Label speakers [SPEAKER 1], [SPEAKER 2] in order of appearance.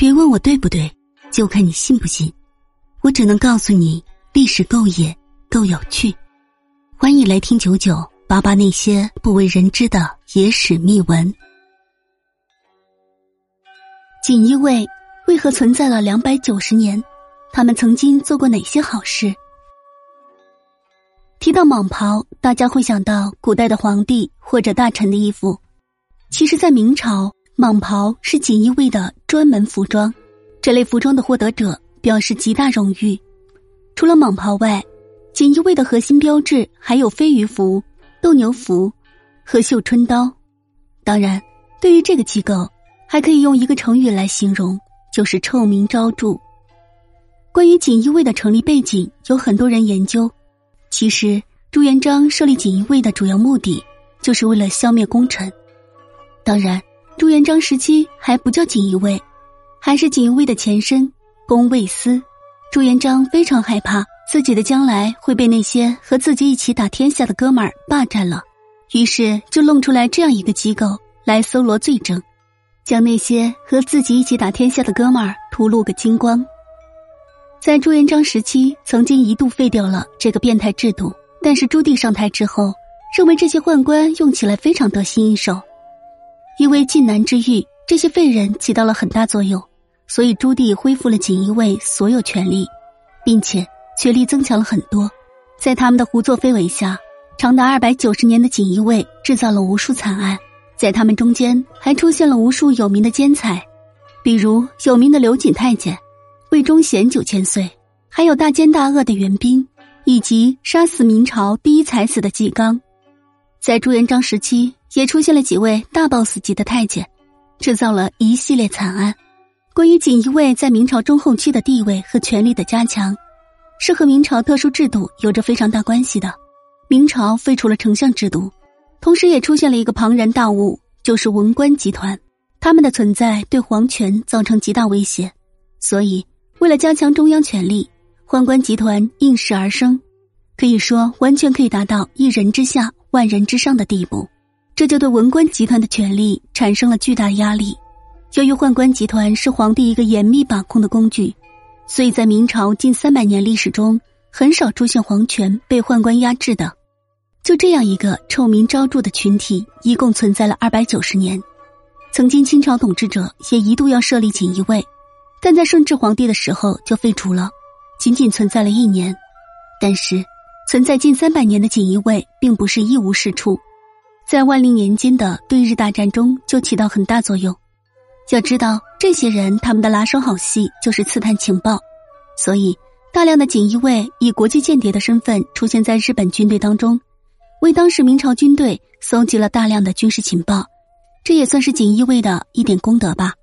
[SPEAKER 1] 别问我对不对，就看你信不信。我只能告诉你，历史够野，够有趣。欢迎来听九九八八那些不为人知的野史秘闻。锦衣卫为何存在了两百九十年？他们曾经做过哪些好事？提到蟒袍，大家会想到古代的皇帝或者大臣的衣服。其实，在明朝。蟒袍是锦衣卫的专门服装，这类服装的获得者表示极大荣誉。除了蟒袍外，锦衣卫的核心标志还有飞鱼服、斗牛服和绣春刀。当然，对于这个机构，还可以用一个成语来形容，就是臭名昭著。关于锦衣卫的成立背景，有很多人研究。其实，朱元璋设立锦衣卫的主要目的，就是为了消灭功臣。当然。朱元璋时期还不叫锦衣卫，还是锦衣卫的前身宫卫司。朱元璋非常害怕自己的将来会被那些和自己一起打天下的哥们儿霸占了，于是就弄出来这样一个机构来搜罗罪证，将那些和自己一起打天下的哥们儿屠戮个精光。在朱元璋时期，曾经一度废掉了这个变态制度，但是朱棣上台之后，认为这些宦官用起来非常得心应手。因为晋南之役，这些废人起到了很大作用，所以朱棣恢复了锦衣卫所有权力，并且权力增强了很多。在他们的胡作非为下，长达二百九十年的锦衣卫制造了无数惨案。在他们中间，还出现了无数有名的奸才，比如有名的刘瑾太监、魏忠贤九千岁，还有大奸大恶的袁彬，以及杀死明朝第一才子的纪纲。在朱元璋时期。也出现了几位大 boss 级的太监，制造了一系列惨案。关于锦衣卫在明朝中后期的地位和权力的加强，是和明朝特殊制度有着非常大关系的。明朝废除了丞相制度，同时也出现了一个庞然大物，就是文官集团。他们的存在对皇权造成极大威胁，所以为了加强中央权力，宦官集团应势而生，可以说完全可以达到一人之下，万人之上的地步。这就对文官集团的权力产生了巨大压力。由于宦官集团是皇帝一个严密把控的工具，所以在明朝近三百年历史中，很少出现皇权被宦官压制的。就这样一个臭名昭著的群体，一共存在了二百九十年。曾经清朝统治者也一度要设立锦衣卫，但在顺治皇帝的时候就废除了，仅仅存在了一年。但是，存在近三百年的锦衣卫并不是一无是处。在万历年间的对日大战中就起到很大作用。要知道，这些人他们的拿手好戏就是刺探情报，所以大量的锦衣卫以国际间谍的身份出现在日本军队当中，为当时明朝军队搜集了大量的军事情报，这也算是锦衣卫的一点功德吧。